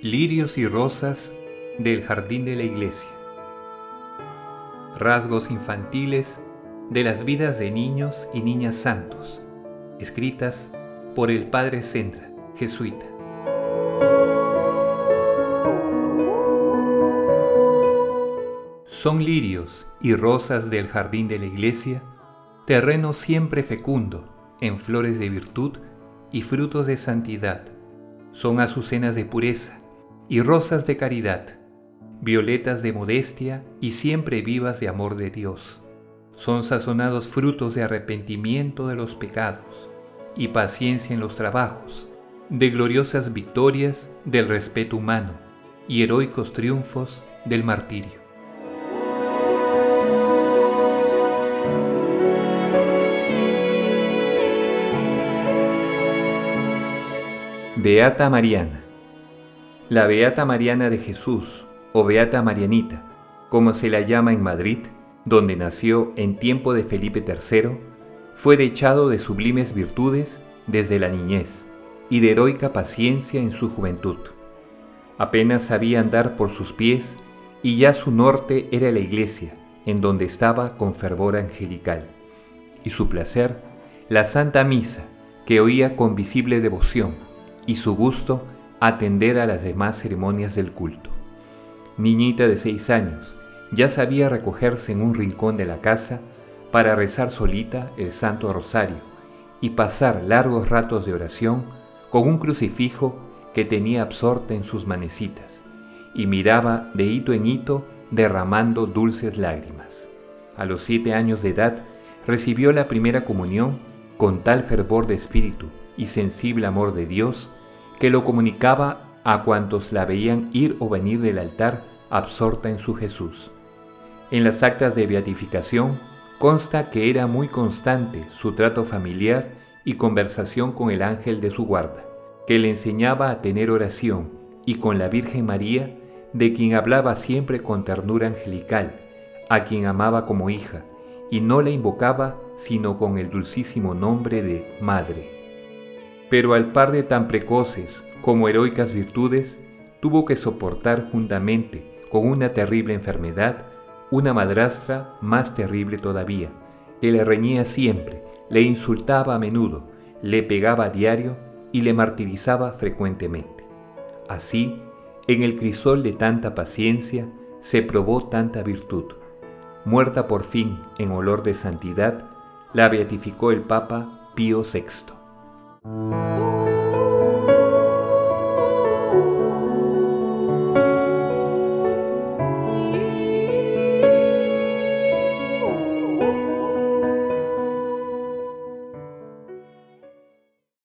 Lirios y rosas del jardín de la iglesia. Rasgos infantiles de las vidas de niños y niñas santos, escritas por el padre Sendra, jesuita. Son lirios y rosas del jardín de la iglesia terreno siempre fecundo en flores de virtud y frutos de santidad. Son azucenas de pureza y rosas de caridad, violetas de modestia y siempre vivas de amor de Dios. Son sazonados frutos de arrepentimiento de los pecados y paciencia en los trabajos, de gloriosas victorias del respeto humano y heroicos triunfos del martirio. Beata Mariana. La Beata Mariana de Jesús, o Beata Marianita, como se la llama en Madrid, donde nació en tiempo de Felipe III, fue dechado de sublimes virtudes desde la niñez y de heroica paciencia en su juventud. Apenas sabía andar por sus pies y ya su norte era la iglesia, en donde estaba con fervor angelical, y su placer, la Santa Misa, que oía con visible devoción y su gusto atender a las demás ceremonias del culto. Niñita de seis años, ya sabía recogerse en un rincón de la casa para rezar solita el Santo Rosario y pasar largos ratos de oración con un crucifijo que tenía absorta en sus manecitas y miraba de hito en hito derramando dulces lágrimas. A los siete años de edad recibió la primera comunión con tal fervor de espíritu y sensible amor de Dios que lo comunicaba a cuantos la veían ir o venir del altar absorta en su Jesús. En las actas de beatificación consta que era muy constante su trato familiar y conversación con el ángel de su guarda, que le enseñaba a tener oración y con la Virgen María, de quien hablaba siempre con ternura angelical, a quien amaba como hija, y no la invocaba sino con el dulcísimo nombre de Madre pero al par de tan precoces como heroicas virtudes, tuvo que soportar juntamente con una terrible enfermedad una madrastra más terrible todavía, que le reñía siempre, le insultaba a menudo, le pegaba a diario y le martirizaba frecuentemente. Así, en el crisol de tanta paciencia, se probó tanta virtud. Muerta por fin en olor de santidad, la beatificó el Papa Pío VI. Oh.